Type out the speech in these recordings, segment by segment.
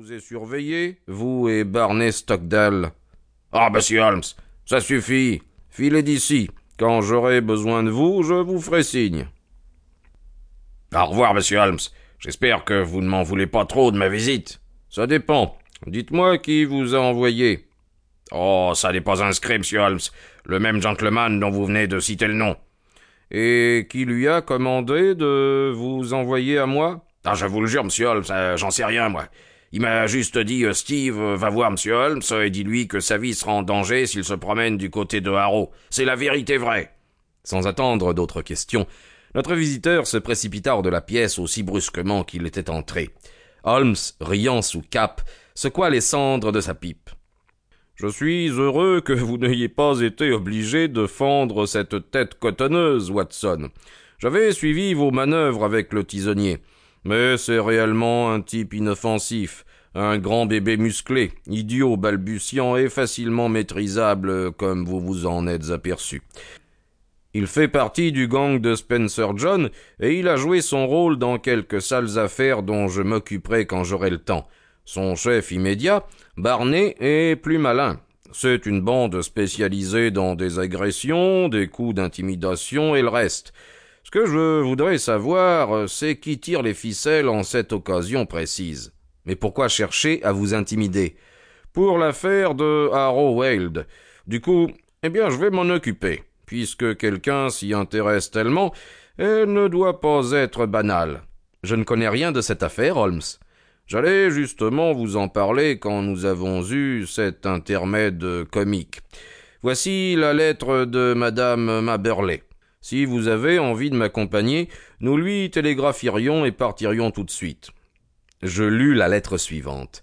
vous ai surveillé, vous et Barney Stockdale. Ah, monsieur Holmes, ça suffit. Filez d'ici. Quand j'aurai besoin de vous, je vous ferai signe. Au revoir, monsieur Holmes. J'espère que vous ne m'en voulez pas trop de ma visite. Ça dépend. Dites-moi qui vous a envoyé. Oh, ça n'est pas inscrit, monsieur Holmes. Le même gentleman dont vous venez de citer le nom. Et qui lui a commandé de vous envoyer à moi? Ah, je vous le jure, monsieur Holmes, euh, j'en sais rien, moi. Il m'a juste dit euh, Steve, euh, va voir monsieur Holmes et dis-lui que sa vie sera en danger s'il se promène du côté de Harrow. C'est la vérité vraie. Sans attendre d'autres questions, notre visiteur se précipita hors de la pièce aussi brusquement qu'il était entré. Holmes, riant sous cap, secoua les cendres de sa pipe. Je suis heureux que vous n'ayez pas été obligé de fendre cette tête cotonneuse, Watson. J'avais suivi vos manœuvres avec le tisonnier. Mais c'est réellement un type inoffensif, un grand bébé musclé, idiot, balbutiant et facilement maîtrisable, comme vous vous en êtes aperçu. Il fait partie du gang de Spencer John, et il a joué son rôle dans quelques sales affaires dont je m'occuperai quand j'aurai le temps. Son chef immédiat, Barney, est plus malin. C'est une bande spécialisée dans des agressions, des coups d'intimidation et le reste. Ce que je voudrais savoir, c'est qui tire les ficelles en cette occasion précise. Mais pourquoi chercher à vous intimider? Pour l'affaire de Harrow Weald. Du coup, eh bien, je vais m'en occuper. Puisque quelqu'un s'y intéresse tellement, elle ne doit pas être banale. Je ne connais rien de cette affaire, Holmes. J'allais justement vous en parler quand nous avons eu cet intermède comique. Voici la lettre de madame Maberley. Si vous avez envie de m'accompagner, nous lui télégrapherions et partirions tout de suite. Je lus la lettre suivante.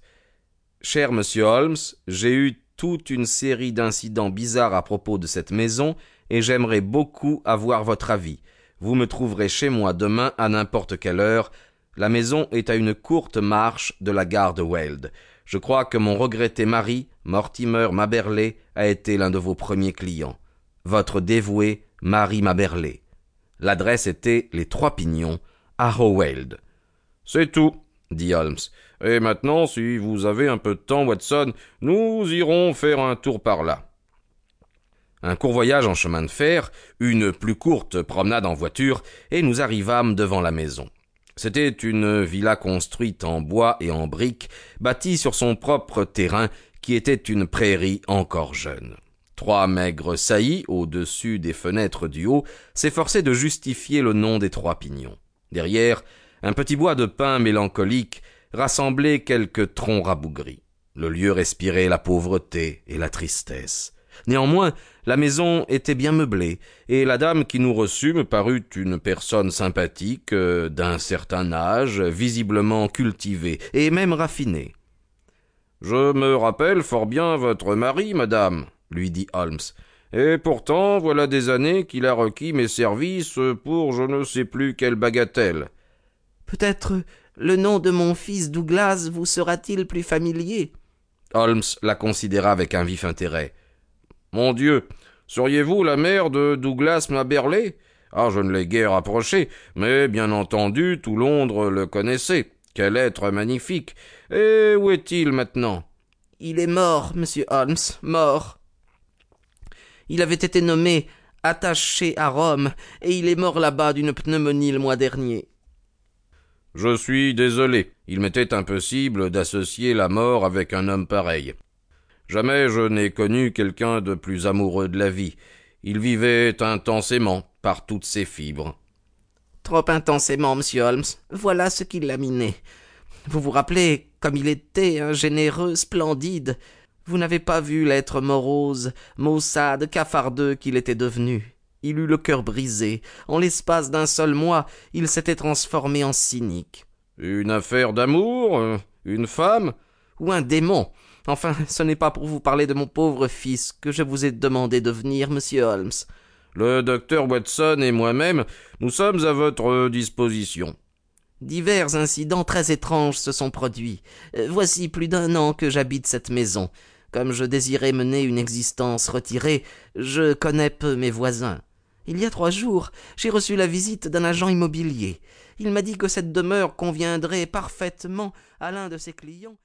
Cher monsieur Holmes, j'ai eu toute une série d'incidents bizarres à propos de cette maison, et j'aimerais beaucoup avoir votre avis. Vous me trouverez chez moi demain à n'importe quelle heure, la maison est à une courte marche de la gare de Weld. Je crois que mon regretté mari, Mortimer Maberley, a été l'un de vos premiers clients. Votre dévoué, Marie Maberley. L'adresse était les Trois Pignons, à Howeld. C'est tout, dit Holmes. Et maintenant, si vous avez un peu de temps, Watson, nous irons faire un tour par là. Un court voyage en chemin de fer, une plus courte promenade en voiture, et nous arrivâmes devant la maison. C'était une villa construite en bois et en briques, bâtie sur son propre terrain, qui était une prairie encore jeune. Trois maigres saillies, au-dessus des fenêtres du haut, s'efforçaient de justifier le nom des trois pignons. Derrière, un petit bois de pin mélancolique rassemblait quelques troncs rabougris. Le lieu respirait la pauvreté et la tristesse. Néanmoins, la maison était bien meublée, et la dame qui nous reçut me parut une personne sympathique, d'un certain âge, visiblement cultivée, et même raffinée. Je me rappelle fort bien votre mari, madame, lui dit Holmes. Et pourtant, voilà des années qu'il a requis mes services pour je ne sais plus quelle bagatelle. Peut-être le nom de mon fils Douglas vous sera-t-il plus familier? Holmes la considéra avec un vif intérêt. Mon Dieu, seriez-vous la mère de Douglas Maberley Ah, je ne l'ai guère approché, mais bien entendu, tout Londres le connaissait. Quel être magnifique. Et où est-il maintenant? Il est mort, monsieur Holmes, mort. Il avait été nommé attaché à Rome, et il est mort là-bas d'une pneumonie le mois dernier. Je suis désolé. Il m'était impossible d'associer la mort avec un homme pareil. Jamais je n'ai connu quelqu'un de plus amoureux de la vie. Il vivait intensément, par toutes ses fibres. Trop intensément, monsieur Holmes. Voilà ce qui l'a miné. Vous vous rappelez comme il était, un généreux, splendide. Vous n'avez pas vu l'être morose, maussade, cafardeux qu'il était devenu. Il eut le cœur brisé. En l'espace d'un seul mois, il s'était transformé en cynique. Une affaire d'amour euh, Une femme? Ou un démon Enfin, ce n'est pas pour vous parler de mon pauvre fils que je vous ai demandé de venir, monsieur Holmes. Le docteur Watson et moi-même, nous sommes à votre disposition. Divers incidents très étranges se sont produits. Euh, voici plus d'un an que j'habite cette maison. Comme je désirais mener une existence retirée, je connais peu mes voisins. Il y a trois jours, j'ai reçu la visite d'un agent immobilier. Il m'a dit que cette demeure conviendrait parfaitement à l'un de ses clients.